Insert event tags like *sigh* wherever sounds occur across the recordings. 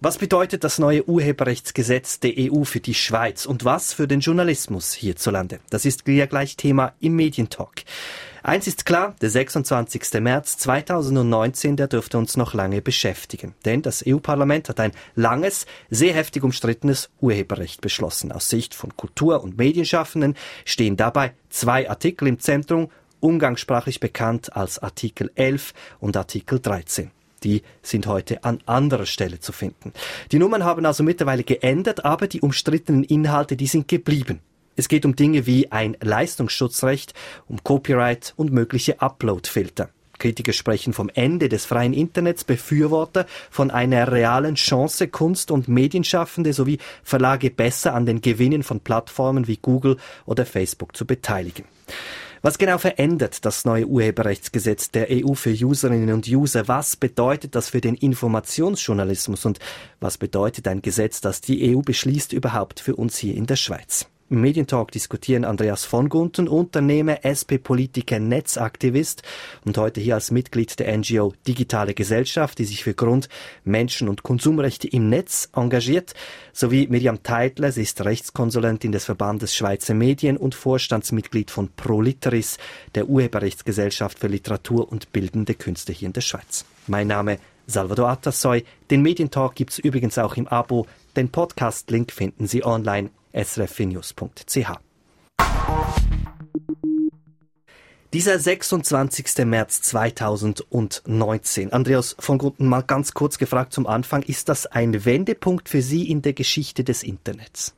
Was bedeutet das neue Urheberrechtsgesetz der EU für die Schweiz und was für den Journalismus hierzulande? Das ist ja gleich Thema im Medientalk. Eins ist klar, der 26. März 2019, der dürfte uns noch lange beschäftigen. Denn das EU-Parlament hat ein langes, sehr heftig umstrittenes Urheberrecht beschlossen. Aus Sicht von Kultur- und Medienschaffenden stehen dabei zwei Artikel im Zentrum, umgangssprachlich bekannt als Artikel 11 und Artikel 13. Die sind heute an anderer Stelle zu finden. Die Nummern haben also mittlerweile geändert, aber die umstrittenen Inhalte, die sind geblieben. Es geht um Dinge wie ein Leistungsschutzrecht, um Copyright und mögliche Uploadfilter. Kritiker sprechen vom Ende des freien Internets, Befürworter von einer realen Chance, Kunst- und Medienschaffende sowie Verlage besser an den Gewinnen von Plattformen wie Google oder Facebook zu beteiligen. Was genau verändert das neue Urheberrechtsgesetz der EU für Userinnen und User? Was bedeutet das für den Informationsjournalismus und was bedeutet ein Gesetz, das die EU beschließt, überhaupt für uns hier in der Schweiz? Im Medientalk diskutieren Andreas von Gunten, Unternehmer, SP-Politiker, Netzaktivist und heute hier als Mitglied der NGO Digitale Gesellschaft, die sich für Grund-, Menschen- und Konsumrechte im Netz engagiert, sowie Miriam Teitler, sie ist Rechtskonsulentin des Verbandes Schweizer Medien und Vorstandsmitglied von ProLiteris, der Urheberrechtsgesellschaft für Literatur und bildende Künste hier in der Schweiz. Mein Name Salvador Atassoy. Den Medientalk gibt's übrigens auch im Abo. Den Podcast-Link finden Sie online srfnews.ch. Dieser 26. März 2019. Andreas von Grunden, mal ganz kurz gefragt zum Anfang, ist das ein Wendepunkt für Sie in der Geschichte des Internets?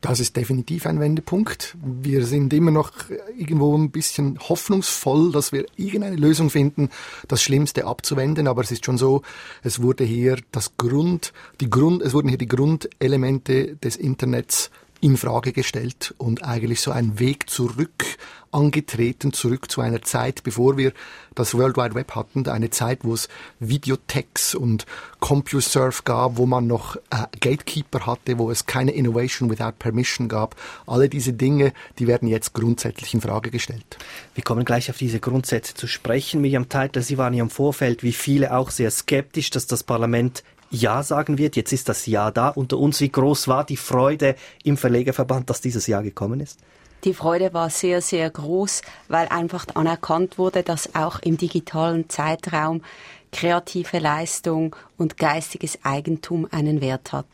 Das ist definitiv ein Wendepunkt. Wir sind immer noch irgendwo ein bisschen hoffnungsvoll, dass wir irgendeine Lösung finden, das Schlimmste abzuwenden. Aber es ist schon so, es wurde hier das Grund, die Grund, es wurden hier die Grundelemente des Internets in Frage gestellt und eigentlich so einen Weg zurück angetreten, zurück zu einer Zeit, bevor wir das World Wide Web hatten, eine Zeit, wo es Videotext und CompuServe gab, wo man noch äh, Gatekeeper hatte, wo es keine Innovation without Permission gab. Alle diese Dinge, die werden jetzt grundsätzlich in Frage gestellt. Wir kommen gleich auf diese Grundsätze zu sprechen. Miriam Teitler, Sie waren ja im Vorfeld, wie viele auch sehr skeptisch, dass das Parlament ja sagen wird. Jetzt ist das Ja da. Unter uns, wie groß war die Freude im Verlegerverband, dass dieses Ja gekommen ist? Die Freude war sehr, sehr groß, weil einfach anerkannt wurde, dass auch im digitalen Zeitraum kreative Leistung und geistiges Eigentum einen Wert hat.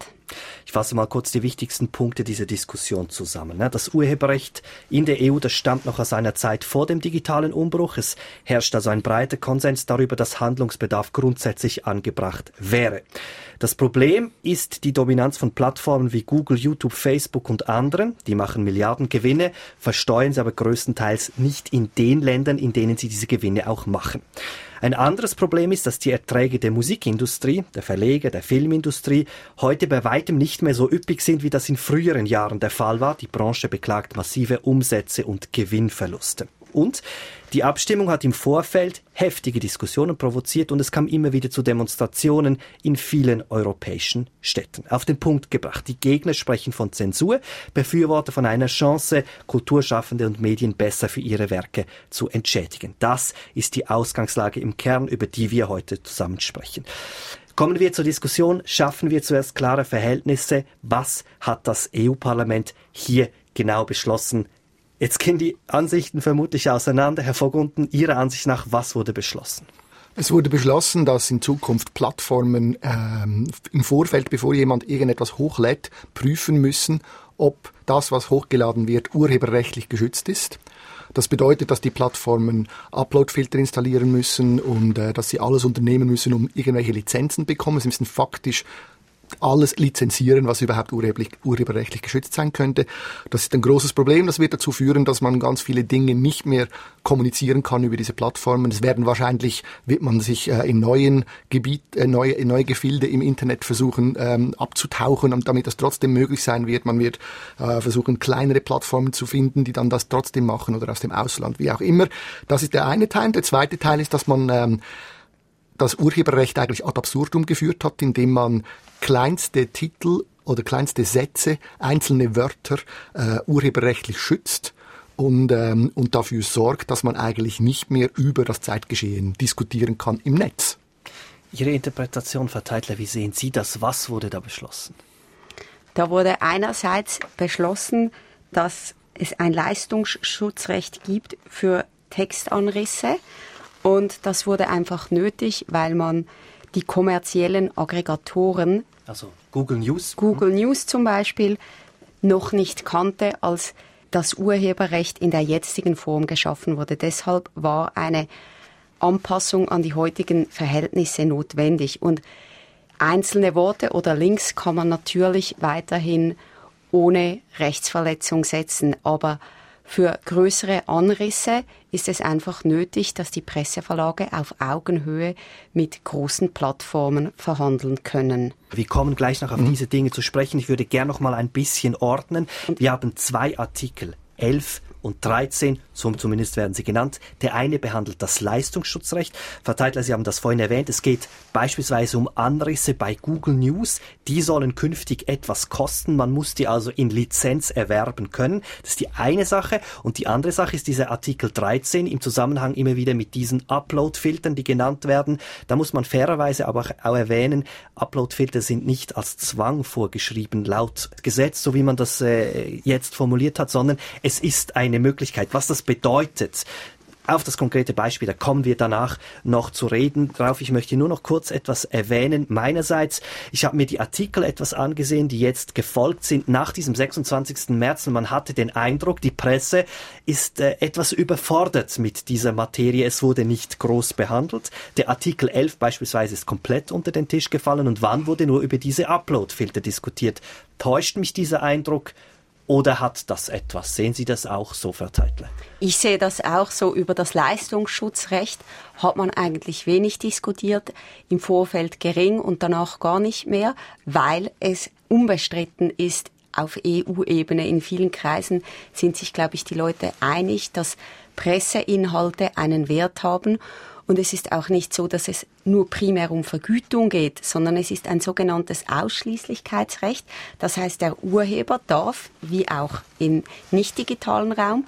Ich fasse mal kurz die wichtigsten Punkte dieser Diskussion zusammen. Ne? Das Urheberrecht in der EU, das stammt noch aus einer Zeit vor dem digitalen Umbruch. Es herrscht also ein breiter Konsens darüber, dass Handlungsbedarf grundsätzlich angebracht wäre. Das Problem ist die Dominanz von Plattformen wie Google, YouTube, Facebook und anderen. Die machen Milliarden Gewinne, versteuern sie aber größtenteils nicht in den Ländern, in denen sie diese Gewinne auch machen. Ein anderes Problem ist, dass die Erträge der Musikindustrie, der Verleger, der Filmindustrie heute bei weitem nicht mehr so üppig sind, wie das in früheren Jahren der Fall war. Die Branche beklagt massive Umsätze und Gewinnverluste. Und die Abstimmung hat im Vorfeld heftige Diskussionen provoziert und es kam immer wieder zu Demonstrationen in vielen europäischen Städten. Auf den Punkt gebracht. Die Gegner sprechen von Zensur, Befürworter von einer Chance, Kulturschaffende und Medien besser für ihre Werke zu entschädigen. Das ist die Ausgangslage im Kern, über die wir heute zusammen sprechen. Kommen wir zur Diskussion. Schaffen wir zuerst klare Verhältnisse. Was hat das EU-Parlament hier genau beschlossen? Jetzt gehen die Ansichten vermutlich auseinander. Herr Vogunden, Ihrer Ansicht nach, was wurde beschlossen? Es wurde beschlossen, dass in Zukunft Plattformen ähm, im Vorfeld, bevor jemand irgendetwas hochlädt, prüfen müssen, ob das, was hochgeladen wird, urheberrechtlich geschützt ist. Das bedeutet, dass die Plattformen Uploadfilter installieren müssen und äh, dass sie alles unternehmen müssen, um irgendwelche Lizenzen bekommen. Sie müssen faktisch alles lizenzieren, was überhaupt urheberrechtlich geschützt sein könnte. Das ist ein großes Problem. Das wird dazu führen, dass man ganz viele Dinge nicht mehr kommunizieren kann über diese Plattformen. Es werden wahrscheinlich, wird man sich äh, in neuen Gebiet, äh, neue, in neue Gefilde im Internet versuchen ähm, abzutauchen, damit das trotzdem möglich sein wird. Man wird äh, versuchen, kleinere Plattformen zu finden, die dann das trotzdem machen oder aus dem Ausland, wie auch immer. Das ist der eine Teil. Der zweite Teil ist, dass man ähm, das Urheberrecht eigentlich ad absurdum geführt hat, indem man kleinste Titel oder kleinste Sätze, einzelne Wörter äh, urheberrechtlich schützt und, ähm, und dafür sorgt, dass man eigentlich nicht mehr über das Zeitgeschehen diskutieren kann im Netz. Ihre Interpretation, Frau Teitler, wie sehen Sie das? Was wurde da beschlossen? Da wurde einerseits beschlossen, dass es ein Leistungsschutzrecht gibt für Textanrisse und das wurde einfach nötig, weil man die kommerziellen Aggregatoren, also Google News, Google News zum Beispiel, noch nicht kannte, als das Urheberrecht in der jetzigen Form geschaffen wurde. Deshalb war eine Anpassung an die heutigen Verhältnisse notwendig. Und einzelne Worte oder Links kann man natürlich weiterhin ohne Rechtsverletzung setzen, aber für größere Anrisse ist es einfach nötig, dass die Presseverlage auf Augenhöhe mit großen Plattformen verhandeln können. Wir kommen gleich noch auf mhm. diese Dinge zu sprechen. Ich würde gerne noch mal ein bisschen ordnen. Wir haben zwei Artikel. 11 und 13, so zumindest werden sie genannt. Der eine behandelt das Leistungsschutzrecht. Frau Teitler, Sie haben das vorhin erwähnt. Es geht beispielsweise um Anrisse bei Google News. Die sollen künftig etwas kosten. Man muss die also in Lizenz erwerben können. Das ist die eine Sache. Und die andere Sache ist dieser Artikel 13 im Zusammenhang immer wieder mit diesen Upload-Filtern, die genannt werden. Da muss man fairerweise aber auch erwähnen, Upload-Filter sind nicht als Zwang vorgeschrieben laut Gesetz, so wie man das äh, jetzt formuliert hat, sondern es ist eine Möglichkeit. Was das bedeutet, auf das konkrete Beispiel, da kommen wir danach noch zu reden drauf. Ich möchte nur noch kurz etwas erwähnen. Meinerseits, ich habe mir die Artikel etwas angesehen, die jetzt gefolgt sind nach diesem 26. März und man hatte den Eindruck, die Presse ist äh, etwas überfordert mit dieser Materie. Es wurde nicht groß behandelt. Der Artikel 11 beispielsweise ist komplett unter den Tisch gefallen und wann wurde nur über diese Upload-Filter diskutiert. Täuscht mich dieser Eindruck? Oder hat das etwas? Sehen Sie das auch so, Frau Teitle? Ich sehe das auch so. Über das Leistungsschutzrecht hat man eigentlich wenig diskutiert, im Vorfeld gering und danach gar nicht mehr, weil es unbestritten ist, auf EU-Ebene in vielen Kreisen sind sich, glaube ich, die Leute einig, dass Presseinhalte einen Wert haben und es ist auch nicht so, dass es nur primär um Vergütung geht, sondern es ist ein sogenanntes Ausschließlichkeitsrecht. Das heißt, der Urheber darf, wie auch im nicht digitalen Raum,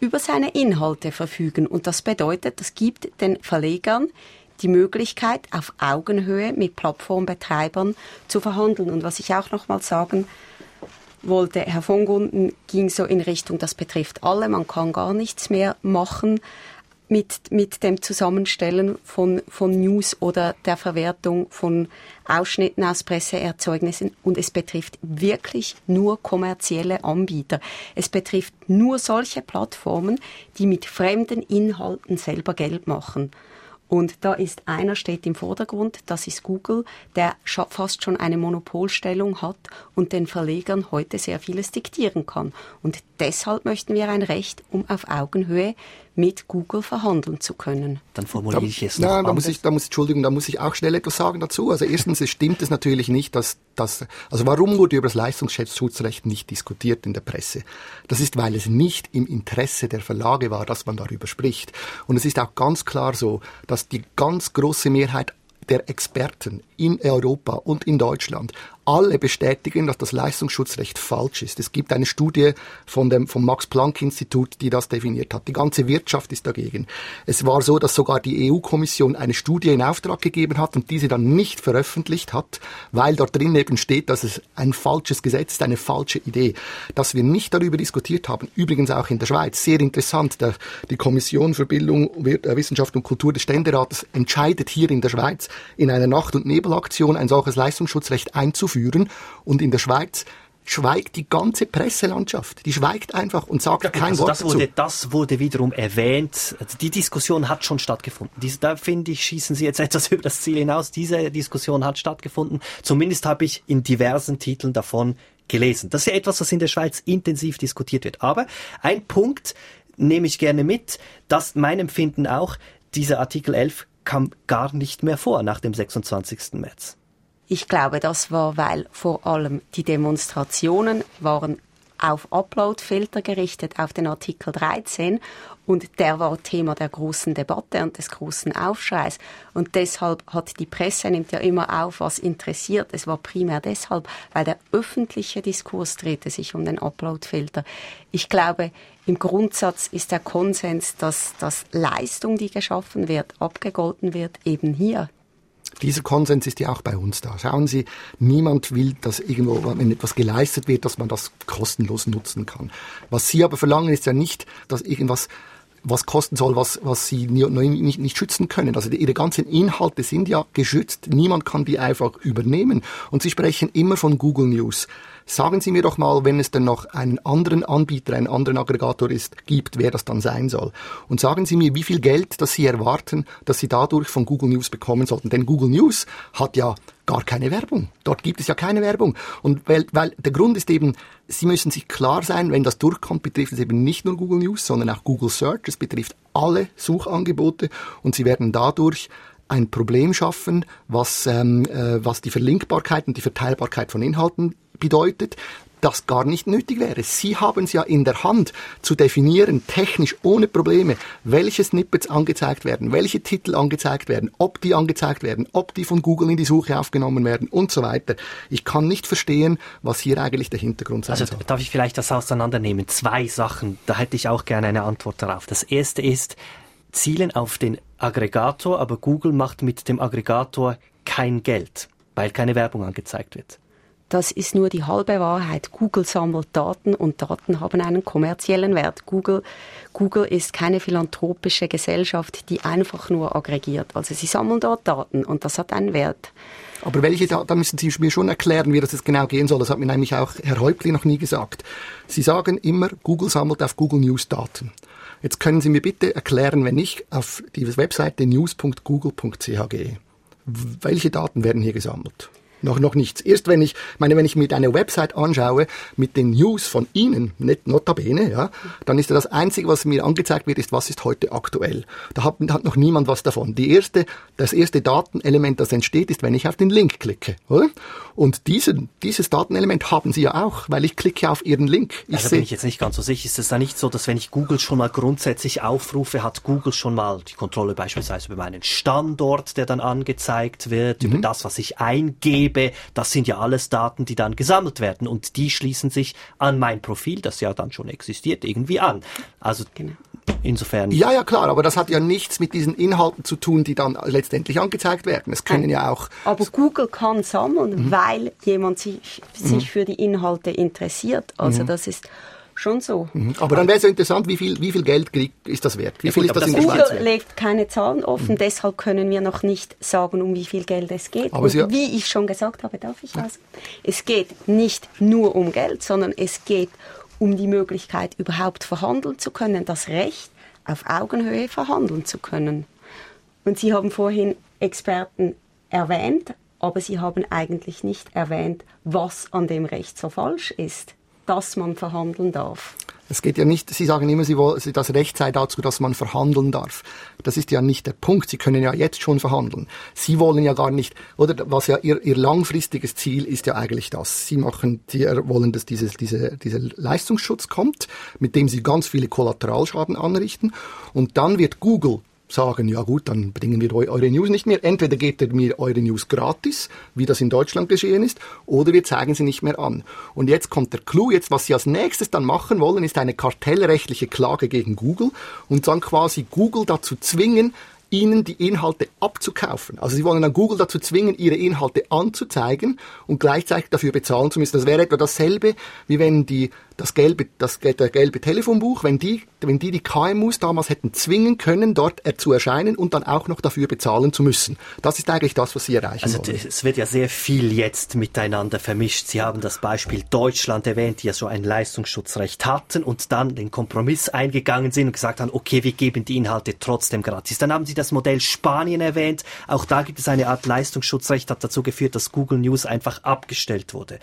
über seine Inhalte verfügen. Und das bedeutet, das gibt den Verlegern die Möglichkeit, auf Augenhöhe mit Plattformbetreibern zu verhandeln. Und was ich auch noch mal sagen wollte, Herr von Gunden ging so in Richtung, das betrifft alle, man kann gar nichts mehr machen mit, mit dem Zusammenstellen von, von News oder der Verwertung von Ausschnitten aus Presseerzeugnissen. Und es betrifft wirklich nur kommerzielle Anbieter. Es betrifft nur solche Plattformen, die mit fremden Inhalten selber Geld machen. Und da ist einer steht im Vordergrund, das ist Google, der fast schon eine Monopolstellung hat und den Verlegern heute sehr vieles diktieren kann. Und deshalb möchten wir ein Recht, um auf Augenhöhe mit Google verhandeln zu können. Dann formuliere ich es noch Nein, da muss ich, da muss, Entschuldigung, da muss ich auch schnell etwas sagen dazu. Also erstens, es stimmt es natürlich nicht, dass, dass, also warum wurde über das Leistungsschutzrecht nicht diskutiert in der Presse? Das ist, weil es nicht im Interesse der Verlage war, dass man darüber spricht. Und es ist auch ganz klar so, dass die ganz große Mehrheit der Experten in Europa und in Deutschland alle bestätigen, dass das Leistungsschutzrecht falsch ist. Es gibt eine Studie von dem, vom Max-Planck-Institut, die das definiert hat. Die ganze Wirtschaft ist dagegen. Es war so, dass sogar die EU-Kommission eine Studie in Auftrag gegeben hat und diese dann nicht veröffentlicht hat, weil dort drin eben steht, dass es ein falsches Gesetz ist, eine falsche Idee. Dass wir nicht darüber diskutiert haben, übrigens auch in der Schweiz, sehr interessant, der, die Kommission für Bildung, äh, Wissenschaft und Kultur des Ständerates entscheidet hier in der Schweiz in einer Nacht- und Nebelaktion ein solches Leistungsschutzrecht einzuführen führen. Und in der Schweiz schweigt die ganze Presselandschaft. Die schweigt einfach und sagt ja, kein also Wort das wurde, dazu. Das wurde wiederum erwähnt. Also die Diskussion hat schon stattgefunden. Diese, da finde ich, schießen Sie jetzt *laughs* etwas über das Ziel hinaus. Diese Diskussion hat stattgefunden. Zumindest habe ich in diversen Titeln davon gelesen. Das ist ja etwas, was in der Schweiz intensiv diskutiert wird. Aber ein Punkt nehme ich gerne mit, dass mein Empfinden auch, dieser Artikel 11 kam gar nicht mehr vor nach dem 26. März. Ich glaube, das war, weil vor allem die Demonstrationen waren auf Uploadfilter gerichtet, auf den Artikel 13. Und der war Thema der großen Debatte und des großen Aufschreis. Und deshalb hat die Presse nimmt ja immer auf, was interessiert. Es war primär deshalb, weil der öffentliche Diskurs drehte sich um den Uploadfilter. Ich glaube, im Grundsatz ist der Konsens, dass, dass Leistung, die geschaffen wird, abgegolten wird, eben hier Dieser Konsens ist ja auch bei uns da. Schauen Sie, niemand will, dass irgendwo, wenn etwas geleistet wird, dass man das kostenlos nutzen kann. Was Sie aber verlangen, ist ja nicht, dass irgendwas was kosten soll, was, was sie nicht, nicht schützen können. Also ihre ganzen Inhalte sind ja geschützt. Niemand kann die einfach übernehmen. Und sie sprechen immer von Google News. Sagen Sie mir doch mal, wenn es denn noch einen anderen Anbieter, einen anderen Aggregator ist, gibt, wer das dann sein soll. Und sagen Sie mir, wie viel Geld, das Sie erwarten, dass Sie dadurch von Google News bekommen sollten. Denn Google News hat ja gar keine Werbung. Dort gibt es ja keine Werbung. Und weil, weil der Grund ist eben, Sie müssen sich klar sein, wenn das durchkommt, betrifft es eben nicht nur Google News, sondern auch Google Search. Es betrifft alle Suchangebote und Sie werden dadurch ein Problem schaffen, was, ähm, äh, was die Verlinkbarkeit und die Verteilbarkeit von Inhalten bedeutet, das gar nicht nötig wäre. Sie haben es ja in der Hand zu definieren, technisch ohne Probleme, welche Snippets angezeigt werden, welche Titel angezeigt werden, ob die angezeigt werden, ob die von Google in die Suche aufgenommen werden und so weiter. Ich kann nicht verstehen, was hier eigentlich der Hintergrund sein also, soll. Darf ich vielleicht das auseinandernehmen? Zwei Sachen, da hätte ich auch gerne eine Antwort darauf. Das erste ist, zielen auf den Aggregator, aber Google macht mit dem Aggregator kein Geld, weil keine Werbung angezeigt wird. Das ist nur die halbe Wahrheit. Google sammelt Daten und Daten haben einen kommerziellen Wert. Google, Google ist keine philanthropische Gesellschaft, die einfach nur aggregiert. Also sie sammeln dort Daten und das hat einen Wert. Aber welche Daten müssen Sie mir schon erklären, wie das jetzt genau gehen soll? Das hat mir nämlich auch Herr Häuptli noch nie gesagt. Sie sagen immer, Google sammelt auf Google News Daten. Jetzt können Sie mir bitte erklären, wenn ich auf die Webseite news.google.ch gehe, welche Daten werden hier gesammelt? Noch, noch nichts. Erst wenn ich, meine, wenn ich mir eine Website anschaue mit den News von Ihnen, nicht notabene, ja, dann ist das Einzige, was mir angezeigt wird, ist, was ist heute aktuell. Da hat, hat noch niemand was davon. Die erste, das erste Datenelement, das entsteht, ist, wenn ich auf den Link klicke, oder? Und diesen, dieses Datenelement haben Sie ja auch, weil ich klicke auf Ihren Link. Ich also bin ich jetzt nicht ganz so sicher. Ist es da nicht so, dass wenn ich Google schon mal grundsätzlich aufrufe, hat Google schon mal die Kontrolle beispielsweise über meinen Standort, der dann angezeigt wird, mhm. über das, was ich eingebe, gebe, das sind ja alles Daten, die dann gesammelt werden und die schließen sich an mein Profil, das ja dann schon existiert, irgendwie an. Also genau. Insofern. Ja, ja, klar, aber das hat ja nichts mit diesen Inhalten zu tun, die dann letztendlich angezeigt werden. Es können ja auch. Aber Google kann sammeln, mhm. weil jemand sich, sich mhm. für die Inhalte interessiert. Also mhm. das ist schon so. Mhm. Aber dann wäre es ja interessant, wie viel, wie viel Geld ist das wert? Wie viel ja, ist das in der Google Schweiz wert? legt keine Zahlen offen, mhm. deshalb können wir noch nicht sagen, um wie viel Geld es geht. Aber Und wie ich schon gesagt habe, darf ich was? Es geht nicht nur um Geld, sondern es geht um die Möglichkeit, überhaupt verhandeln zu können, das Recht, auf Augenhöhe verhandeln zu können. Und Sie haben vorhin Experten erwähnt, aber Sie haben eigentlich nicht erwähnt, was an dem Recht so falsch ist dass man verhandeln darf. Es geht ja nicht, Sie sagen immer, Sie wollen, das Recht sei dazu, dass man verhandeln darf. Das ist ja nicht der Punkt. Sie können ja jetzt schon verhandeln. Sie wollen ja gar nicht, oder was ja Ihr, Ihr langfristiges Ziel ist ja eigentlich das. Sie machen, Sie wollen, dass dieses, diese, dieser Leistungsschutz kommt, mit dem Sie ganz viele Kollateralschaden anrichten. Und dann wird Google sagen, ja gut, dann bringen wir eure News nicht mehr. Entweder gebt ihr mir eure News gratis, wie das in Deutschland geschehen ist, oder wir zeigen sie nicht mehr an. Und jetzt kommt der Clou, jetzt was sie als nächstes dann machen wollen, ist eine kartellrechtliche Klage gegen Google und dann quasi Google dazu zwingen, ihnen die Inhalte abzukaufen. Also sie wollen dann Google dazu zwingen, ihre Inhalte anzuzeigen und gleichzeitig dafür bezahlen zu müssen. Das wäre etwa dasselbe, wie wenn die das gelbe, das, der gelbe Telefonbuch, wenn die, wenn die die KMUs damals hätten zwingen können, dort zu erscheinen und dann auch noch dafür bezahlen zu müssen. Das ist eigentlich das, was sie erreichen also, wollen. Es wird ja sehr viel jetzt miteinander vermischt. Sie haben das Beispiel Deutschland erwähnt, die ja so ein Leistungsschutzrecht hatten und dann den Kompromiss eingegangen sind und gesagt haben, okay, wir geben die Inhalte trotzdem gratis. Dann haben Sie das Modell Spanien erwähnt. Auch da gibt es eine Art Leistungsschutzrecht, hat dazu geführt, dass Google News einfach abgestellt wurde.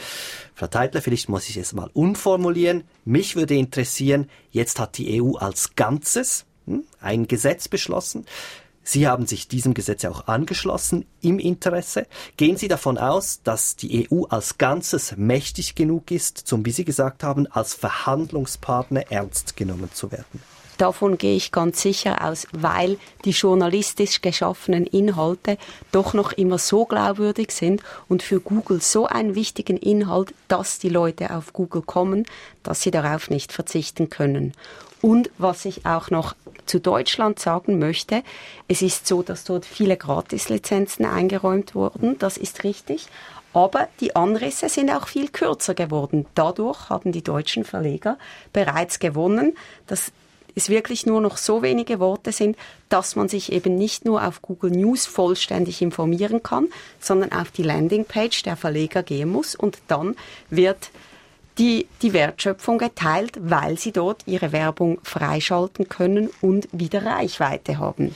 Frau Teitler, vielleicht muss ich es mal umformulieren. Mich würde interessieren, jetzt hat die EU als Ganzes hm, ein Gesetz beschlossen. Sie haben sich diesem Gesetz auch angeschlossen im Interesse. Gehen Sie davon aus, dass die EU als Ganzes mächtig genug ist, zum, wie Sie gesagt haben, als Verhandlungspartner ernst genommen zu werden? Davon gehe ich ganz sicher aus, weil die journalistisch geschaffenen Inhalte doch noch immer so glaubwürdig sind und für Google so einen wichtigen Inhalt, dass die Leute auf Google kommen, dass sie darauf nicht verzichten können. Und was ich auch noch zu Deutschland sagen möchte, es ist so, dass dort viele Gratislizenzen eingeräumt wurden, das ist richtig. Aber die Anrisse sind auch viel kürzer geworden. Dadurch haben die deutschen Verleger bereits gewonnen, dass es wirklich nur noch so wenige Worte sind, dass man sich eben nicht nur auf Google News vollständig informieren kann, sondern auf die Landingpage der Verleger gehen muss und dann wird die, die Wertschöpfung geteilt, weil sie dort ihre Werbung freischalten können und wieder Reichweite haben.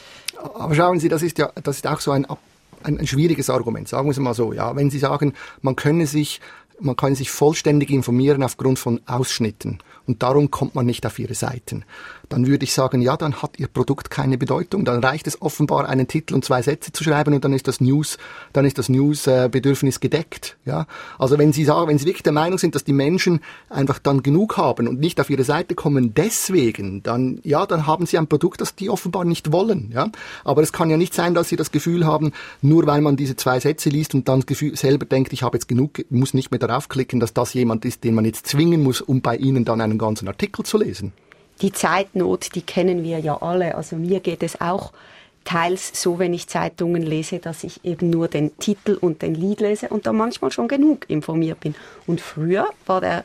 Aber schauen Sie, das ist ja, das ist auch so ein, ein, ein schwieriges Argument. Sagen wir es mal so, ja. Wenn Sie sagen, man könne sich, man kann sich vollständig informieren aufgrund von Ausschnitten und darum kommt man nicht auf ihre Seiten. Dann würde ich sagen, ja, dann hat ihr Produkt keine Bedeutung. Dann reicht es offenbar, einen Titel und zwei Sätze zu schreiben und dann ist das News, dann ist das News-Bedürfnis gedeckt. Ja, also wenn Sie sagen, wenn Sie wirklich der Meinung sind, dass die Menschen einfach dann genug haben und nicht auf ihre Seite kommen, deswegen, dann ja, dann haben Sie ein Produkt, das die offenbar nicht wollen. Ja, aber es kann ja nicht sein, dass Sie das Gefühl haben, nur weil man diese zwei Sätze liest und dann selber denkt, ich habe jetzt genug, muss nicht mehr darauf klicken, dass das jemand ist, den man jetzt zwingen muss, um bei Ihnen dann einen ganzen Artikel zu lesen. Die Zeitnot, die kennen wir ja alle. Also mir geht es auch teils so, wenn ich Zeitungen lese, dass ich eben nur den Titel und den Lied lese und da manchmal schon genug informiert bin. Und früher war der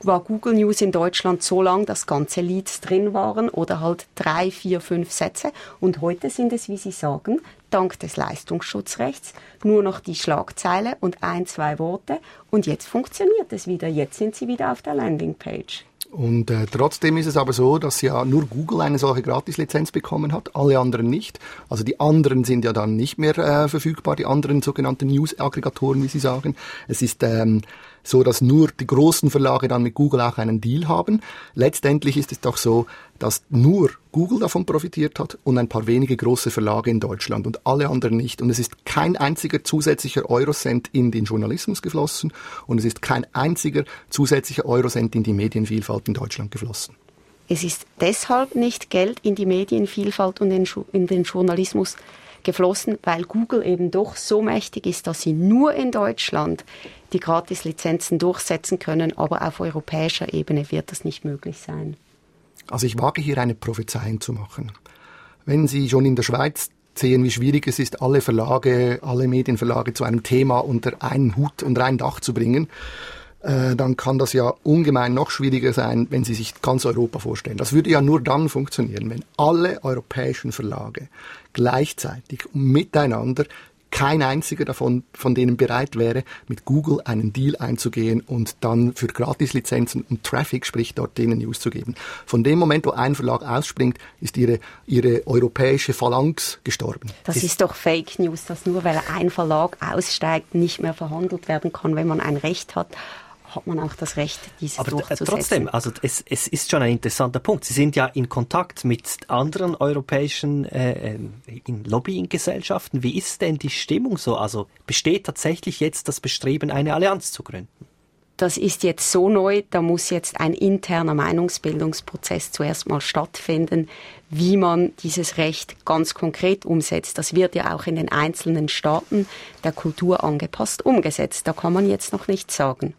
war Google News in Deutschland so lang, dass ganze Leads drin waren oder halt drei, vier, fünf Sätze. Und heute sind es, wie Sie sagen, dank des Leistungsschutzrechts nur noch die Schlagzeile und ein, zwei Worte. Und jetzt funktioniert es wieder. Jetzt sind Sie wieder auf der Landingpage. Und äh, trotzdem ist es aber so, dass ja nur Google eine solche Gratislizenz bekommen hat, alle anderen nicht. Also die anderen sind ja dann nicht mehr äh, verfügbar, die anderen sogenannten News-Aggregatoren, wie Sie sagen. Es ist ähm, so dass nur die großen Verlage dann mit Google auch einen Deal haben. Letztendlich ist es doch so, dass nur Google davon profitiert hat und ein paar wenige große Verlage in Deutschland und alle anderen nicht. Und es ist kein einziger zusätzlicher Eurocent in den Journalismus geflossen und es ist kein einziger zusätzlicher Eurocent in die Medienvielfalt in Deutschland geflossen. Es ist deshalb nicht Geld in die Medienvielfalt und in den Journalismus geflossen, weil Google eben doch so mächtig ist, dass sie nur in Deutschland die Gratislizenzen durchsetzen können, aber auf europäischer Ebene wird das nicht möglich sein. Also ich wage hier eine Prophezeiung zu machen. Wenn Sie schon in der Schweiz sehen, wie schwierig es ist, alle Verlage, alle Medienverlage zu einem Thema unter einen Hut, unter ein Dach zu bringen, äh, dann kann das ja ungemein noch schwieriger sein, wenn Sie sich ganz Europa vorstellen. Das würde ja nur dann funktionieren, wenn alle europäischen Verlage gleichzeitig miteinander kein einziger davon, von denen bereit wäre, mit Google einen Deal einzugehen und dann für Gratislizenzen und Traffic, sprich dort denen News zu geben. Von dem Moment, wo ein Verlag ausspringt, ist ihre, ihre europäische Phalanx gestorben. Das ist, ist doch Fake News, dass nur weil ein Verlag aussteigt, nicht mehr verhandelt werden kann, wenn man ein Recht hat hat man auch das Recht, diese Aber durchzusetzen. trotzdem, also es, es ist schon ein interessanter Punkt. Sie sind ja in Kontakt mit anderen europäischen äh, ähm, Lobbying-Gesellschaften. Wie ist denn die Stimmung so? Also besteht tatsächlich jetzt das Bestreben, eine Allianz zu gründen? das ist jetzt so neu, da muss jetzt ein interner Meinungsbildungsprozess zuerst mal stattfinden, wie man dieses Recht ganz konkret umsetzt. Das wird ja auch in den einzelnen Staaten der Kultur angepasst umgesetzt. Da kann man jetzt noch nichts sagen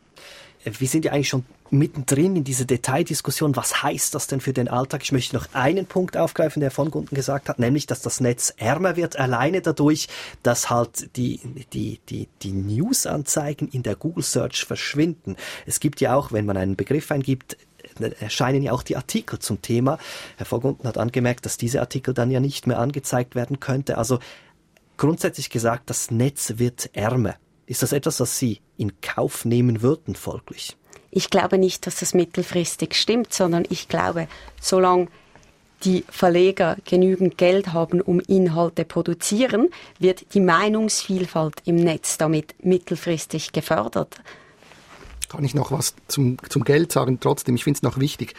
wir sind ja eigentlich schon mittendrin in dieser Detaildiskussion. Was heißt das denn für den Alltag? Ich möchte noch einen Punkt aufgreifen, der von Gunden gesagt hat, nämlich, dass das Netz ärmer wird, alleine dadurch, dass halt die, die, die, die News-Anzeigen in der Google Search verschwinden. Es gibt ja auch, wenn man einen Begriff eingibt, erscheinen ja auch die Artikel zum Thema. Herr Vogunten hat angemerkt, dass diese Artikel dann ja nicht mehr angezeigt werden könnte. Also grundsätzlich gesagt, das Netz wird ärmer. Ist das etwas, was Sie in Kauf nehmen würden, folglich? Ich glaube nicht, dass das mittelfristig stimmt, sondern ich glaube, solange die Verleger genügend Geld haben, um Inhalte produzieren, wird die Meinungsvielfalt im Netz damit mittelfristig gefördert. Kann ich noch was zum, zum Geld sagen? Trotzdem, ich finde es noch wichtig.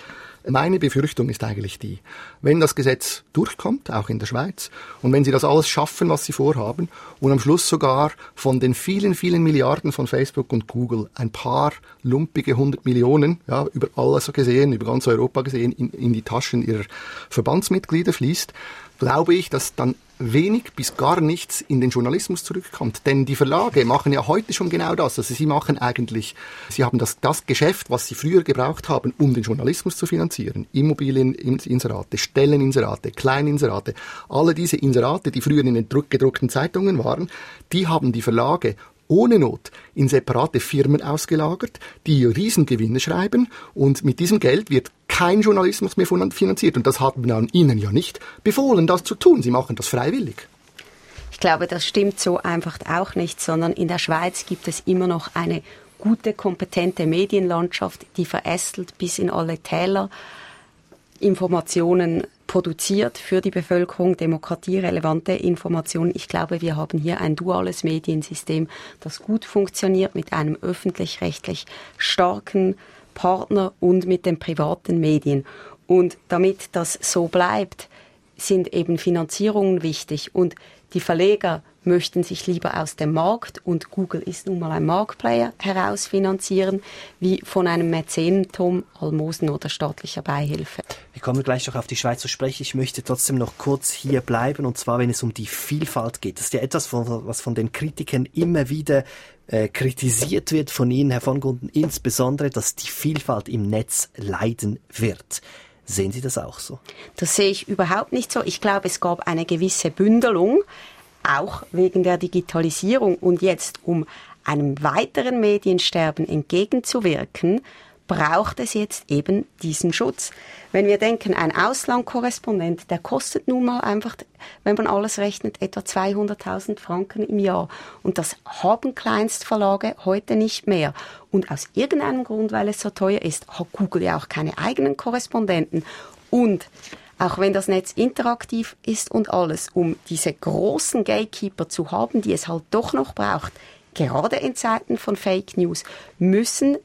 Meine Befürchtung ist eigentlich die, wenn das Gesetz durchkommt, auch in der Schweiz, und wenn sie das alles schaffen, was sie vorhaben, und am Schluss sogar von den vielen, vielen Milliarden von Facebook und Google ein paar lumpige 100 Millionen, ja, über alles gesehen, über ganz Europa gesehen, in, in die Taschen ihrer Verbandsmitglieder fließt, glaube ich, dass dann wenig bis gar nichts in den Journalismus zurückkommt. Denn die Verlage machen ja heute schon genau das. Also sie machen eigentlich, sie haben das, das Geschäft, was sie früher gebraucht haben, um den Journalismus zu finanzieren. Immobilieninserate, Stelleninserate, Kleininserate, alle diese Inserate, die früher in den gedruckten Zeitungen waren, die haben die Verlage ohne Not in separate Firmen ausgelagert, die Riesengewinne schreiben und mit diesem Geld wird kein Journalismus mehr finanziert und das hat man ihnen ja nicht befohlen, das zu tun. Sie machen das freiwillig. Ich glaube, das stimmt so einfach auch nicht, sondern in der Schweiz gibt es immer noch eine gute, kompetente Medienlandschaft, die verästelt bis in alle Täler Informationen produziert für die Bevölkerung, demokratierelevante Informationen. Ich glaube, wir haben hier ein duales Mediensystem, das gut funktioniert mit einem öffentlich-rechtlich starken Partner und mit den privaten Medien. Und damit das so bleibt, sind eben Finanzierungen wichtig und die Verleger möchten sich lieber aus dem Markt, und Google ist nun mal ein Marktplayer, herausfinanzieren, wie von einem Mäzenentum, Almosen oder staatlicher Beihilfe. Wir kommen gleich noch auf die Schweiz zu sprechen. Ich möchte trotzdem noch kurz hier bleiben, und zwar, wenn es um die Vielfalt geht. Das ist ja etwas, was von den Kritikern immer wieder äh, kritisiert wird von Ihnen, Herr von Gunden, insbesondere, dass die Vielfalt im Netz leiden wird. Sehen Sie das auch so? Das sehe ich überhaupt nicht so. Ich glaube, es gab eine gewisse Bündelung auch wegen der Digitalisierung und jetzt um einem weiteren Mediensterben entgegenzuwirken, braucht es jetzt eben diesen Schutz. Wenn wir denken, ein Auslandkorrespondent, der kostet nun mal einfach, wenn man alles rechnet, etwa 200.000 Franken im Jahr. Und das haben Kleinstverlage heute nicht mehr. Und aus irgendeinem Grund, weil es so teuer ist, hat Google ja auch keine eigenen Korrespondenten. Und auch wenn das Netz interaktiv ist und alles, um diese großen Gatekeeper zu haben, die es halt doch noch braucht, gerade in Zeiten von Fake News, müssen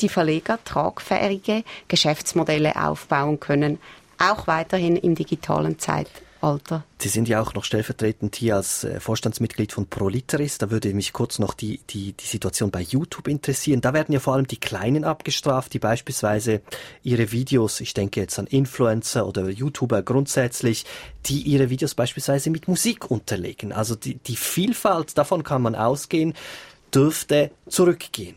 die Verleger tragfähige Geschäftsmodelle aufbauen können, auch weiterhin im digitalen Zeitalter. Alter. Sie sind ja auch noch stellvertretend hier als äh, Vorstandsmitglied von Proliteris. Da würde mich kurz noch die, die, die Situation bei YouTube interessieren. Da werden ja vor allem die Kleinen abgestraft, die beispielsweise ihre Videos, ich denke jetzt an Influencer oder YouTuber grundsätzlich, die ihre Videos beispielsweise mit Musik unterlegen. Also die, die Vielfalt, davon kann man ausgehen, dürfte zurückgehen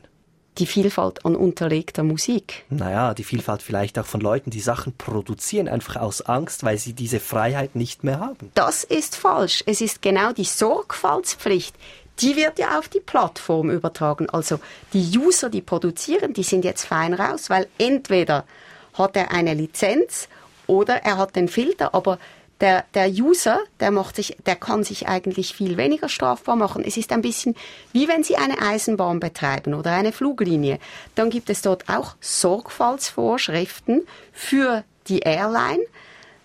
die Vielfalt an unterlegter Musik. Naja, die Vielfalt vielleicht auch von Leuten, die Sachen produzieren, einfach aus Angst, weil sie diese Freiheit nicht mehr haben. Das ist falsch. Es ist genau die Sorgfaltspflicht, die wird ja auf die Plattform übertragen. Also die User, die produzieren, die sind jetzt fein raus, weil entweder hat er eine Lizenz oder er hat den Filter, aber der, der User, der macht sich, der kann sich eigentlich viel weniger strafbar machen. Es ist ein bisschen wie wenn Sie eine Eisenbahn betreiben oder eine Fluglinie. Dann gibt es dort auch Sorgfaltsvorschriften für die Airline,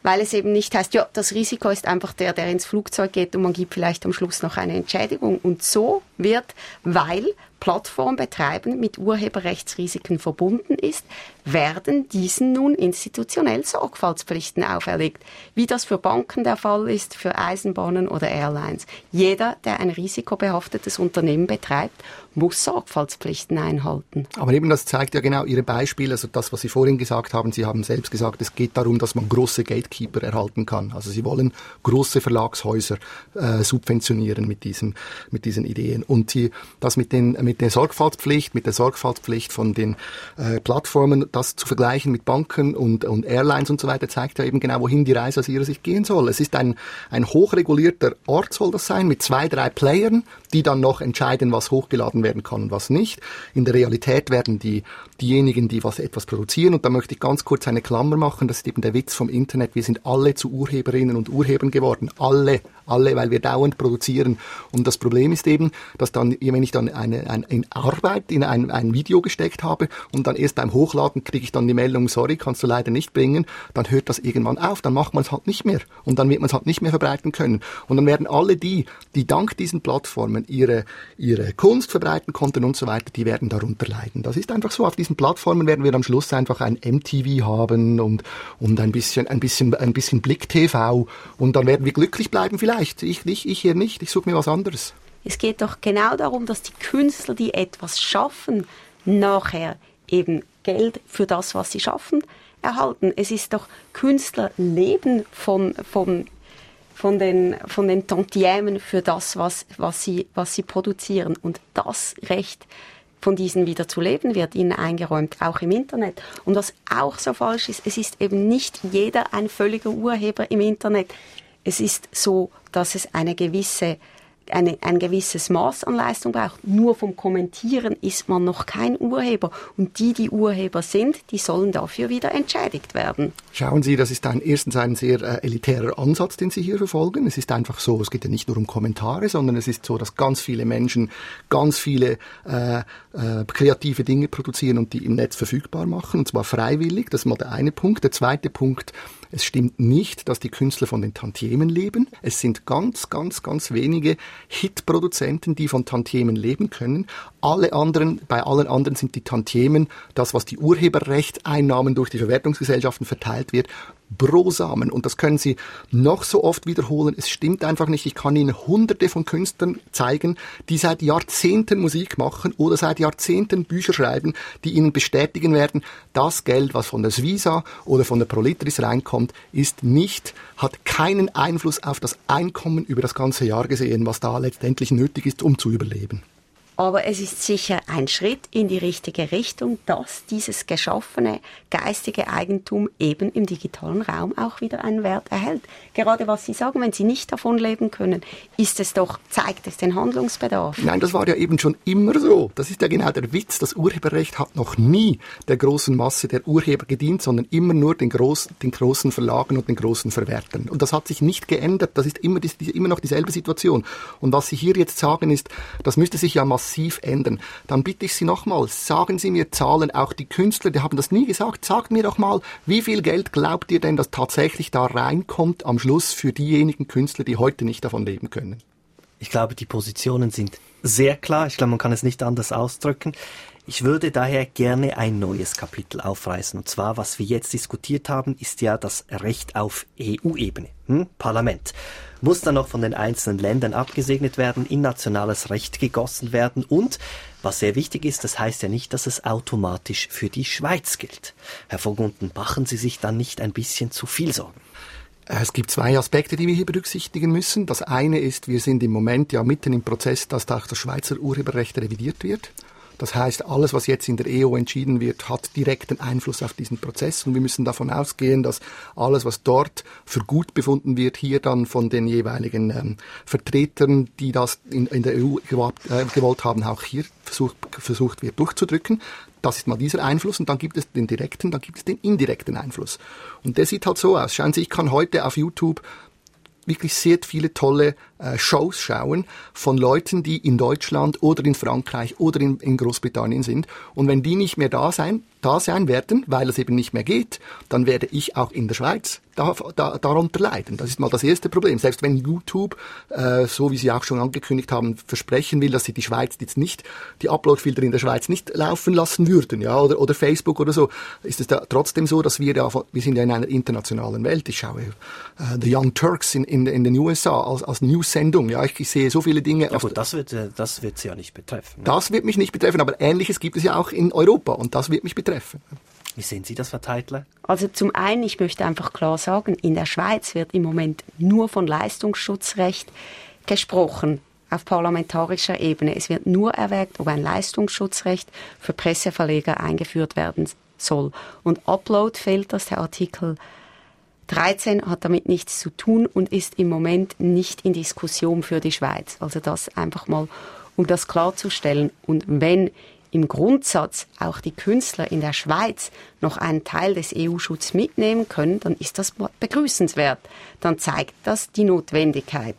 weil es eben nicht heißt, ja, das Risiko ist einfach der, der ins Flugzeug geht und man gibt vielleicht am Schluss noch eine Entschädigung. Und so wird, weil Plattformbetreiben mit Urheberrechtsrisiken verbunden ist, werden diesen nun institutionell Sorgfaltspflichten auferlegt, wie das für Banken der Fall ist, für Eisenbahnen oder Airlines. Jeder, der ein risikobehaftetes Unternehmen betreibt, muss Sorgfaltspflichten einhalten. Aber eben das zeigt ja genau Ihre Beispiele, also das, was Sie vorhin gesagt haben. Sie haben selbst gesagt, es geht darum, dass man große Gatekeeper erhalten kann. Also Sie wollen große Verlagshäuser äh, subventionieren mit diesem, mit diesen Ideen. Und Sie, das mit den, mit der Sorgfaltspflicht, mit der Sorgfaltspflicht von den äh, Plattformen, das zu vergleichen mit Banken und, und Airlines und so weiter, zeigt ja eben genau, wohin die Reise aus ihrer Sicht gehen soll. Es ist ein, ein hochregulierter Ort, soll das sein, mit zwei, drei Playern, die dann noch entscheiden, was hochgeladen werden kann und was nicht. In der Realität werden die, diejenigen, die was etwas produzieren, und da möchte ich ganz kurz eine Klammer machen, das ist eben der Witz vom Internet, wir sind alle zu Urheberinnen und Urhebern geworden. Alle, alle, weil wir dauernd produzieren. Und das Problem ist eben, dass dann, wenn ich dann eine, ein, in Arbeit in ein, ein Video gesteckt habe und dann erst beim Hochladen kriege ich dann die Meldung, sorry, kannst du leider nicht bringen, dann hört das irgendwann auf, dann macht man es halt nicht mehr und dann wird man es halt nicht mehr verbreiten können. Und dann werden alle die, die dank diesen Plattformen ihre, ihre Kunst verbreiten konnten und so weiter, die werden darunter leiden. Das ist einfach so. Auf diesen Plattformen werden wir am Schluss einfach ein MTV haben und, und ein bisschen, ein bisschen, ein bisschen Blick TV und dann werden wir glücklich bleiben vielleicht. Ich, ich, ich hier nicht. Ich suche mir was anderes. Es geht doch genau darum, dass die Künstler, die etwas schaffen, nachher eben Geld für das, was sie schaffen, erhalten. Es ist doch, Künstler leben von, von, von, den, von den Tantiemen für das, was, was, sie, was sie produzieren. Und das Recht von diesen wieder zu leben wird ihnen eingeräumt, auch im Internet. Und was auch so falsch ist, es ist eben nicht jeder ein völliger Urheber im Internet. Es ist so, dass es eine gewisse eine, ein gewisses Maß an Leistung braucht. Nur vom Kommentieren ist man noch kein Urheber. Und die, die Urheber sind, die sollen dafür wieder entschädigt werden. Schauen Sie, das ist ein, erstens ein sehr äh, elitärer Ansatz, den Sie hier verfolgen. Es ist einfach so, es geht ja nicht nur um Kommentare, sondern es ist so, dass ganz viele Menschen ganz viele äh, äh, kreative Dinge produzieren und die im Netz verfügbar machen, und zwar freiwillig. Das ist mal der eine Punkt. Der zweite Punkt, es stimmt nicht, dass die Künstler von den Tantiemen leben. Es sind ganz, ganz, ganz wenige Hitproduzenten, die von Tantiemen leben können. Alle anderen, bei allen anderen sind die Tantiemen, das, was die Urheberrechteinnahmen durch die Verwertungsgesellschaften verteilt wird, Brosamen. Und das können Sie noch so oft wiederholen. Es stimmt einfach nicht. Ich kann Ihnen hunderte von Künstlern zeigen, die seit Jahrzehnten Musik machen oder seit Jahrzehnten Bücher schreiben, die Ihnen bestätigen werden, das Geld, was von der Svisa oder von der Prolitris reinkommt, ist nicht, hat keinen Einfluss auf das Einkommen über das ganze Jahr gesehen, was da letztendlich nötig ist, um zu überleben. Aber es ist sicher ein Schritt in die richtige Richtung, dass dieses geschaffene geistige Eigentum eben im digitalen Raum auch wieder einen Wert erhält. Gerade was Sie sagen, wenn Sie nicht davon leben können, ist es doch, zeigt es den Handlungsbedarf. Nein, das war ja eben schon immer so. Das ist ja genau der Witz. Das Urheberrecht hat noch nie der großen Masse der Urheber gedient, sondern immer nur den, groß, den großen Verlagen und den großen Verwertern. Und das hat sich nicht geändert. Das ist immer, immer noch dieselbe Situation. Und was Sie hier jetzt sagen ist, das müsste sich ja massiv massiv ändern. Dann bitte ich Sie nochmal, sagen Sie mir Zahlen, auch die Künstler, die haben das nie gesagt, sagt mir doch mal, wie viel Geld glaubt ihr denn, dass tatsächlich da reinkommt am Schluss für diejenigen Künstler, die heute nicht davon leben können? Ich glaube, die Positionen sind sehr klar. Ich glaube, man kann es nicht anders ausdrücken. Ich würde daher gerne ein neues Kapitel aufreißen. Und zwar, was wir jetzt diskutiert haben, ist ja das Recht auf EU-Ebene. Hm? Parlament. Muss dann noch von den einzelnen Ländern abgesegnet werden, in nationales Recht gegossen werden und, was sehr wichtig ist, das heißt ja nicht, dass es automatisch für die Schweiz gilt. Herr Vogunden, machen Sie sich dann nicht ein bisschen zu viel Sorgen? Es gibt zwei Aspekte, die wir hier berücksichtigen müssen. Das eine ist, wir sind im Moment ja mitten im Prozess, dass auch das Schweizer Urheberrecht revidiert wird. Das heißt, alles, was jetzt in der EU entschieden wird, hat direkten Einfluss auf diesen Prozess und wir müssen davon ausgehen, dass alles, was dort für gut befunden wird, hier dann von den jeweiligen ähm, Vertretern, die das in, in der EU gewollt, äh, gewollt haben, auch hier versucht, versucht wird durchzudrücken. Das ist mal dieser Einfluss und dann gibt es den direkten, dann gibt es den indirekten Einfluss. Und der sieht halt so aus. Schauen Sie, ich kann heute auf YouTube wirklich sehr viele tolle äh, Shows schauen von Leuten, die in Deutschland oder in Frankreich oder in, in Großbritannien sind. Und wenn die nicht mehr da sein, da sein werden, weil es eben nicht mehr geht, dann werde ich auch in der Schweiz da, da, darunter leiden. Das ist mal das erste Problem. Selbst wenn YouTube, äh, so wie Sie auch schon angekündigt haben, versprechen will, dass sie die Schweiz jetzt nicht, die Uploadfilter in der Schweiz nicht laufen lassen würden, ja, oder, oder Facebook oder so, ist es da trotzdem so, dass wir ja, wir sind ja in einer internationalen Welt. Ich schaue äh, The Young Turks in, in, in den USA als, als News-Sendung, ja, ich, ich, sehe so viele Dinge. Ja gut, das wird, äh, das wird Sie ja nicht betreffen. Ne? Das wird mich nicht betreffen, aber Ähnliches gibt es ja auch in Europa und das wird mich betreffen treffen. Wie sehen Sie das, Frau Teitler? Also zum einen, ich möchte einfach klar sagen, in der Schweiz wird im Moment nur von Leistungsschutzrecht gesprochen auf parlamentarischer Ebene. Es wird nur erwägt, ob ein Leistungsschutzrecht für Presseverleger eingeführt werden soll. Und Upload-Filters, der Artikel 13 hat damit nichts zu tun und ist im Moment nicht in Diskussion für die Schweiz. Also das einfach mal, um das klarzustellen. Und wenn im Grundsatz auch die Künstler in der Schweiz noch einen Teil des EU-Schutzes mitnehmen können, dann ist das begrüßenswert. Dann zeigt das die Notwendigkeit.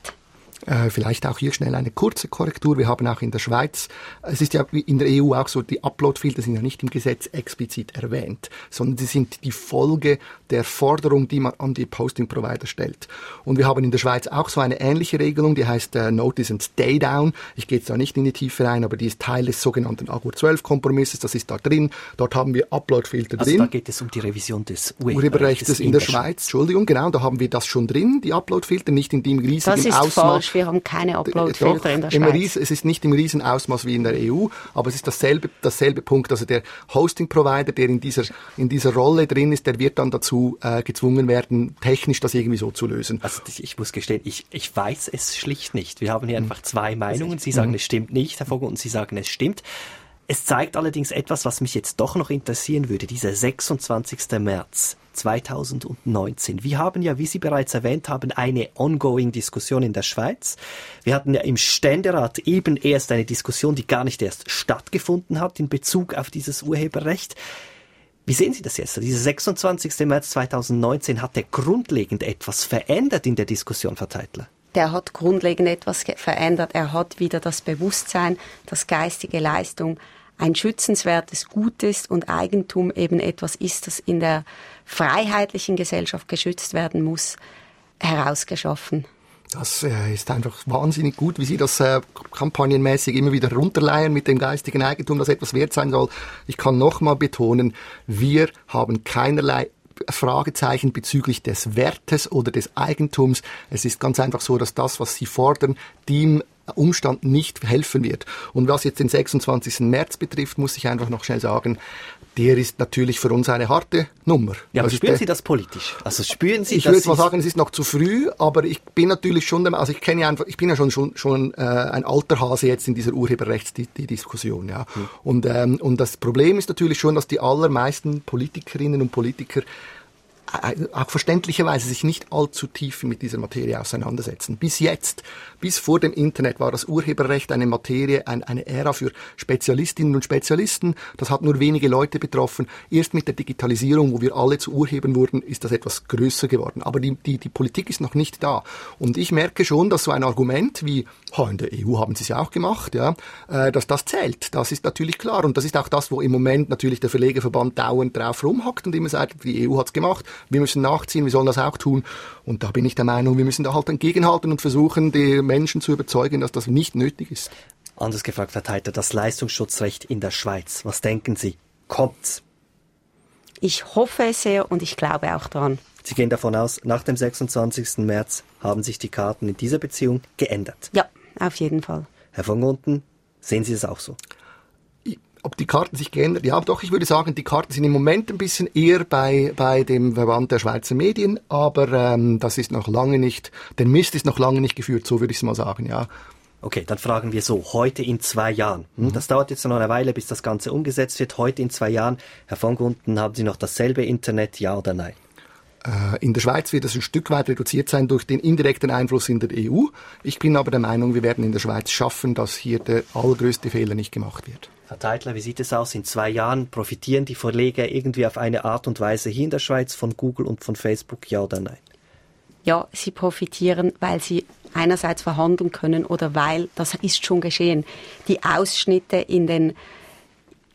Äh, vielleicht auch hier schnell eine kurze Korrektur. Wir haben auch in der Schweiz, es ist ja in der EU auch so, die Uploadfilter sind ja nicht im Gesetz explizit erwähnt, sondern sie sind die Folge der Forderung, die man an die Posting-Provider stellt. Und wir haben in der Schweiz auch so eine ähnliche Regelung, die heißt äh, Notice and Stay Down. Ich gehe jetzt da nicht in die Tiefe rein, aber die ist Teil des sogenannten Agur 12 Kompromisses, das ist da drin. Dort haben wir Uploadfilter also drin. Da geht es um die Revision des Urheberrechts in, in der Schweiz. Entschuldigung, genau, da haben wir das schon drin, die Uploadfilter, nicht in dem riesigen Ausmaß. Falsch. Wir haben keine Uploadfilter in der Schweiz. Ries, es ist nicht im Riesenausmaß wie in der EU, aber es ist dasselbe, dasselbe Punkt. Also der Hosting-Provider, der in dieser, in dieser Rolle drin ist, der wird dann dazu äh, gezwungen werden, technisch das irgendwie so zu lösen. Also ich muss gestehen, ich, ich weiß es schlicht nicht. Wir haben hier mhm. einfach zwei Meinungen. Sie sagen, mhm. es stimmt nicht, Herr Vogel, und Sie sagen, es stimmt. Es zeigt allerdings etwas, was mich jetzt doch noch interessieren würde, dieser 26. März 2019. Wir haben ja, wie Sie bereits erwähnt haben, eine ongoing Diskussion in der Schweiz. Wir hatten ja im Ständerat eben erst eine Diskussion, die gar nicht erst stattgefunden hat in Bezug auf dieses Urheberrecht. Wie sehen Sie das jetzt? Dieser 26. März 2019 hat der grundlegend etwas verändert in der Diskussion, Frau Teitler? der hat grundlegend etwas verändert. Er hat wieder das Bewusstsein, dass geistige Leistung ein schützenswertes Gut ist und Eigentum eben etwas ist, das in der freiheitlichen Gesellschaft geschützt werden muss, herausgeschaffen. Das äh, ist einfach wahnsinnig gut, wie Sie das äh, kampagnenmäßig immer wieder runterleihen mit dem geistigen Eigentum, das etwas wert sein soll. Ich kann nochmal betonen, wir haben keinerlei Fragezeichen bezüglich des Wertes oder des Eigentums. Es ist ganz einfach so, dass das, was Sie fordern, dem Umstand nicht helfen wird. Und was jetzt den 26. März betrifft, muss ich einfach noch schnell sagen, der ist natürlich für uns eine harte Nummer. Ja, aber spüren Sie das politisch? Also spüren Sie, ich würde mal sagen, es ist noch zu früh, aber ich bin natürlich schon, also ich kenne einfach, ich bin ja schon schon, schon äh, ein alter Hase jetzt in dieser Urheberrechtsdiskussion, ja. Hm. Und ähm, und das Problem ist natürlich schon, dass die allermeisten Politikerinnen und Politiker auch verständlicherweise sich nicht allzu tief mit dieser Materie auseinandersetzen. Bis jetzt, bis vor dem Internet war das Urheberrecht eine Materie, ein, eine Ära für Spezialistinnen und Spezialisten. Das hat nur wenige Leute betroffen. Erst mit der Digitalisierung, wo wir alle zu Urhebern wurden, ist das etwas größer geworden. Aber die, die, die Politik ist noch nicht da. Und ich merke schon, dass so ein Argument wie, oh, in der EU haben sie es ja auch gemacht, ja, äh, dass das zählt. Das ist natürlich klar. Und das ist auch das, wo im Moment natürlich der Verlegerverband dauernd drauf rumhackt und immer sagt, die EU hat's gemacht wir müssen nachziehen, wir sollen das auch tun. Und da bin ich der Meinung, wir müssen da halt entgegenhalten und versuchen, die Menschen zu überzeugen, dass das nicht nötig ist. Anders gefragt, Herr Teiter, das Leistungsschutzrecht in der Schweiz. Was denken Sie? Kommt's? Ich hoffe es sehr und ich glaube auch dran. Sie gehen davon aus, nach dem 26. März haben sich die Karten in dieser Beziehung geändert. Ja, auf jeden Fall. Herr von Gunten, sehen Sie es auch so? Ob die Karten sich geändert, ja doch, ich würde sagen, die Karten sind im Moment ein bisschen eher bei, bei dem Verband der Schweizer Medien, aber ähm, das ist noch lange nicht, der Mist ist noch lange nicht geführt, so würde ich es mal sagen, ja. Okay, dann fragen wir so, heute in zwei Jahren. Hm, mhm. Das dauert jetzt noch eine Weile, bis das Ganze umgesetzt wird. Heute in zwei Jahren, Herr von Gunten, haben Sie noch dasselbe Internet, ja oder nein? Äh, in der Schweiz wird es ein Stück weit reduziert sein durch den indirekten Einfluss in der EU. Ich bin aber der Meinung, wir werden in der Schweiz schaffen, dass hier der allergrößte Fehler nicht gemacht wird. Herr Teitler, wie sieht es aus? In zwei Jahren profitieren die Verleger irgendwie auf eine Art und Weise hier in der Schweiz von Google und von Facebook, ja oder nein? Ja, sie profitieren, weil sie einerseits verhandeln können oder weil, das ist schon geschehen, die Ausschnitte in den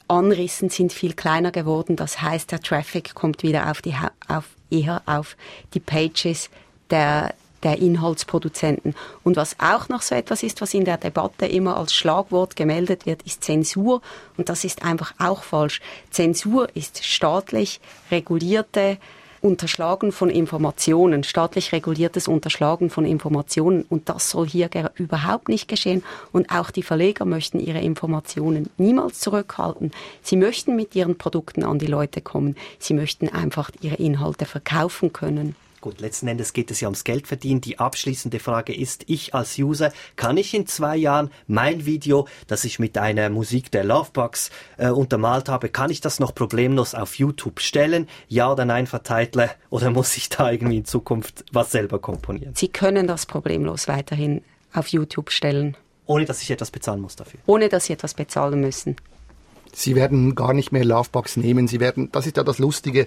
Anrissen sind viel kleiner geworden. Das heißt, der Traffic kommt wieder auf die, auf, eher auf die Pages der, der Inhaltsproduzenten. Und was auch noch so etwas ist, was in der Debatte immer als Schlagwort gemeldet wird, ist Zensur. Und das ist einfach auch falsch. Zensur ist staatlich regulierte Unterschlagen von Informationen, staatlich reguliertes Unterschlagen von Informationen. Und das soll hier überhaupt nicht geschehen. Und auch die Verleger möchten ihre Informationen niemals zurückhalten. Sie möchten mit ihren Produkten an die Leute kommen. Sie möchten einfach ihre Inhalte verkaufen können. Gut, letzten Endes geht es ja ums Geldverdienen. Die abschließende Frage ist, ich als User, kann ich in zwei Jahren mein Video, das ich mit einer Musik der Lovebox äh, untermalt habe, kann ich das noch problemlos auf YouTube stellen? Ja oder nein, Verteitler? Oder muss ich da irgendwie in Zukunft was selber komponieren? Sie können das problemlos weiterhin auf YouTube stellen. Ohne dass ich etwas bezahlen muss dafür? Ohne dass Sie etwas bezahlen müssen. Sie werden gar nicht mehr Lovebox nehmen. Sie werden, das ist ja das Lustige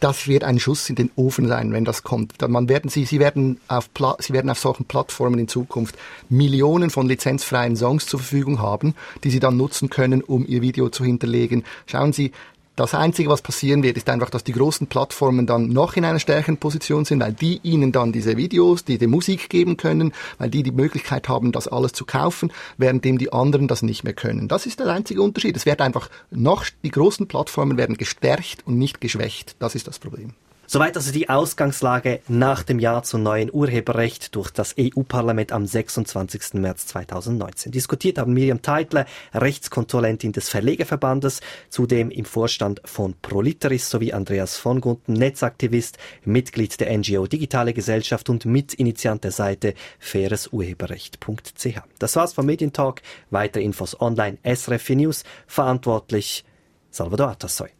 das wird ein Schuss in den Ofen sein, wenn das kommt. Man werden sie, sie werden auf, Pla sie werden auf solchen Plattformen in Zukunft Millionen von lizenzfreien Songs zur Verfügung haben, die sie dann nutzen können, um ihr Video zu hinterlegen. Schauen Sie, das Einzige, was passieren wird, ist einfach, dass die großen Plattformen dann noch in einer stärkeren Position sind, weil die ihnen dann diese Videos, die die Musik geben können, weil die die Möglichkeit haben, das alles zu kaufen, währenddem die anderen das nicht mehr können. Das ist der einzige Unterschied. Es wird einfach noch, die großen Plattformen werden gestärkt und nicht geschwächt. Das ist das Problem. Soweit also die Ausgangslage nach dem Jahr zum neuen Urheberrecht durch das EU-Parlament am 26. März 2019. Diskutiert haben Miriam Teitler, Rechtskontrollentin des Verlegerverbandes, zudem im Vorstand von Proliteris sowie Andreas von Gunten, Netzaktivist, Mitglied der NGO Digitale Gesellschaft und Mitinitiant der Seite fairesurheberrecht.ch. Das war's vom Medientalk. Weitere Infos online SRF News. Verantwortlich Salvador Atassoy.